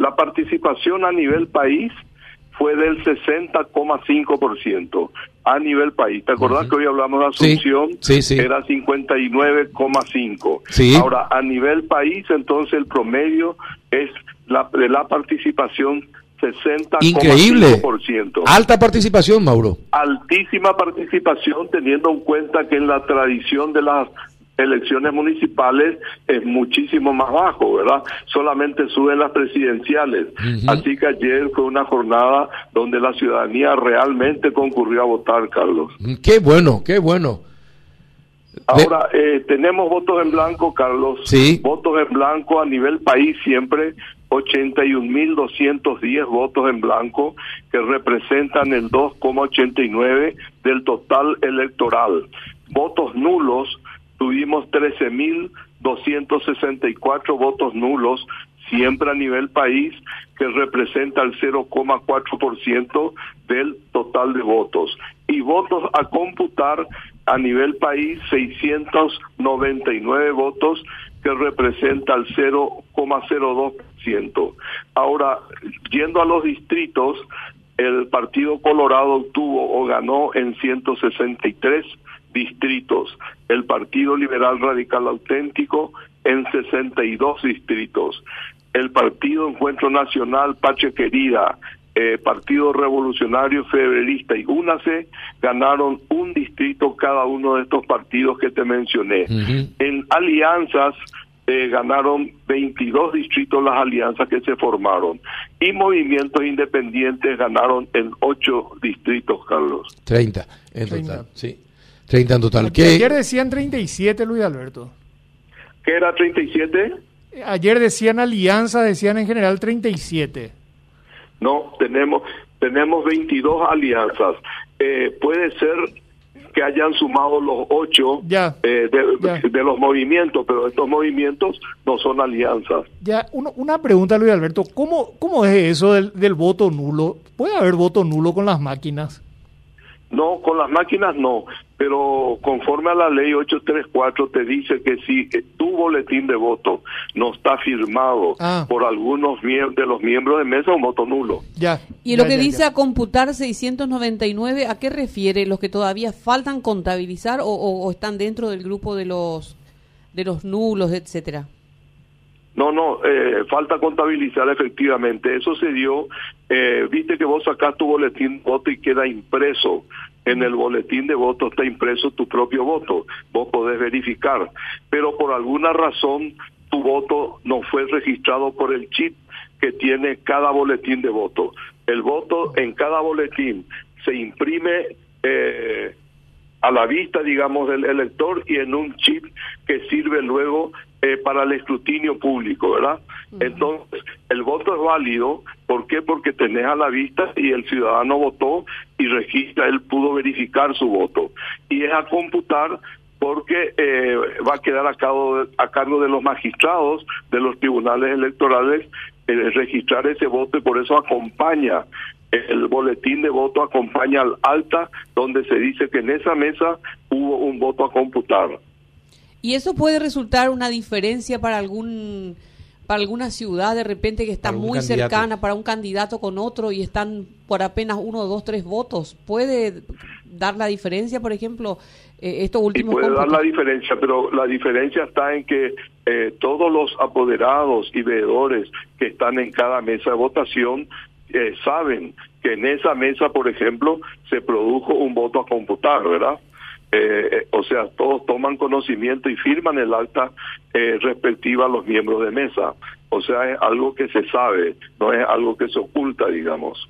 la participación a nivel país fue del 60,5% a nivel país. ¿Te acordás que hoy hablamos de Asunción? Sí, sí, sí. Era 59,5%. Sí. Ahora, a nivel país, entonces el promedio es la, de la participación 60,5%. Increíble. Alta participación, Mauro. Altísima participación, teniendo en cuenta que en la tradición de las elecciones municipales es muchísimo más bajo, ¿verdad? Solamente suben las presidenciales. Así que ayer fue una jornada donde la ciudadanía realmente concurrió a votar, Carlos. Qué bueno, qué bueno. Ahora, eh, tenemos votos en blanco, Carlos. Sí. Votos en blanco a nivel país siempre, 81.210 votos en blanco, que representan el 2,89 del total electoral. Votos nulos, tuvimos 13.264 votos nulos, siempre a nivel país, que representa el 0,4% del total de votos. Y votos a computar a nivel país, 699 votos, que representa el 0,02%. Ahora, yendo a los distritos, el Partido Colorado obtuvo o ganó en 163 distritos, el Partido Liberal Radical Auténtico en 62 distritos, el Partido Encuentro Nacional Pache Querida, eh, Partido Revolucionario Federalista y UNACE ganaron un distrito cada uno de estos partidos que te mencioné. En alianzas eh, ganaron 22 distritos las alianzas que se formaron y movimientos independientes ganaron en 8 distritos, Carlos. 30 en total, sí. 30 en total. ¿Qué? Ayer decían 37, Luis Alberto. ¿Qué era 37? Ayer decían alianza, decían en general 37. No, tenemos tenemos 22 alianzas. Eh, puede ser que hayan sumado los ocho ya, eh, de, ya. de, los movimientos, pero estos movimientos no son alianzas. Ya, uno, una pregunta, Luis Alberto, ¿cómo, cómo es eso del, del voto nulo? ¿Puede haber voto nulo con las máquinas? No, con las máquinas no, pero conforme a la ley 834 te dice que si tu boletín de voto no está firmado Ah. por algunos de los miembros de mesa, un voto nulo. Ya. Y ya, lo que ya, dice ya. a computar 699, ¿a qué refiere? ¿Los que todavía faltan contabilizar o, o- o están dentro del grupo de los de los nulos, etcétera? No, no, eh, falta contabilizar efectivamente. Eso se dio, eh, viste que vos sacás tu boletín de voto y queda impreso. En el boletín de voto está impreso tu propio voto. Vos podés verificar. Pero por alguna razón tu voto no fue registrado por el chip que tiene cada boletín de voto. El voto en cada boletín se imprime eh, a la vista, digamos, del elector y en un chip que sirve luego eh, para el escrutinio público, ¿verdad? Entonces, el voto es válido, ¿por qué? Porque tenés a la vista y el ciudadano votó y registra, él pudo verificar su voto. Y es a computar porque eh, va a quedar a cargo, de, los magistrados de los tribunales electorales eh, registrar ese voto y por eso acompaña el boletín de voto acompaña al alta donde se dice que en esa mesa hubo un voto a computar. ¿Y eso puede resultar una diferencia para algún para alguna ciudad de repente que está muy candidato. cercana para un candidato con otro y están por apenas uno, dos, tres votos? ¿Puede dar la diferencia, por ejemplo, eh, estos Y últimos puede dar cómputos? la diferencia, pero la diferencia está en que eh, todos los apoderados y veedores que están en cada mesa de votación eh, saben que en esa mesa, por ejemplo, se produjo un voto a computar, ¿verdad? Eh, eh, o sea, todos toman conocimiento y firman el acta eh, respectiva a los miembros de mesa. O sea, es algo que se sabe, no es algo que se oculta, digamos.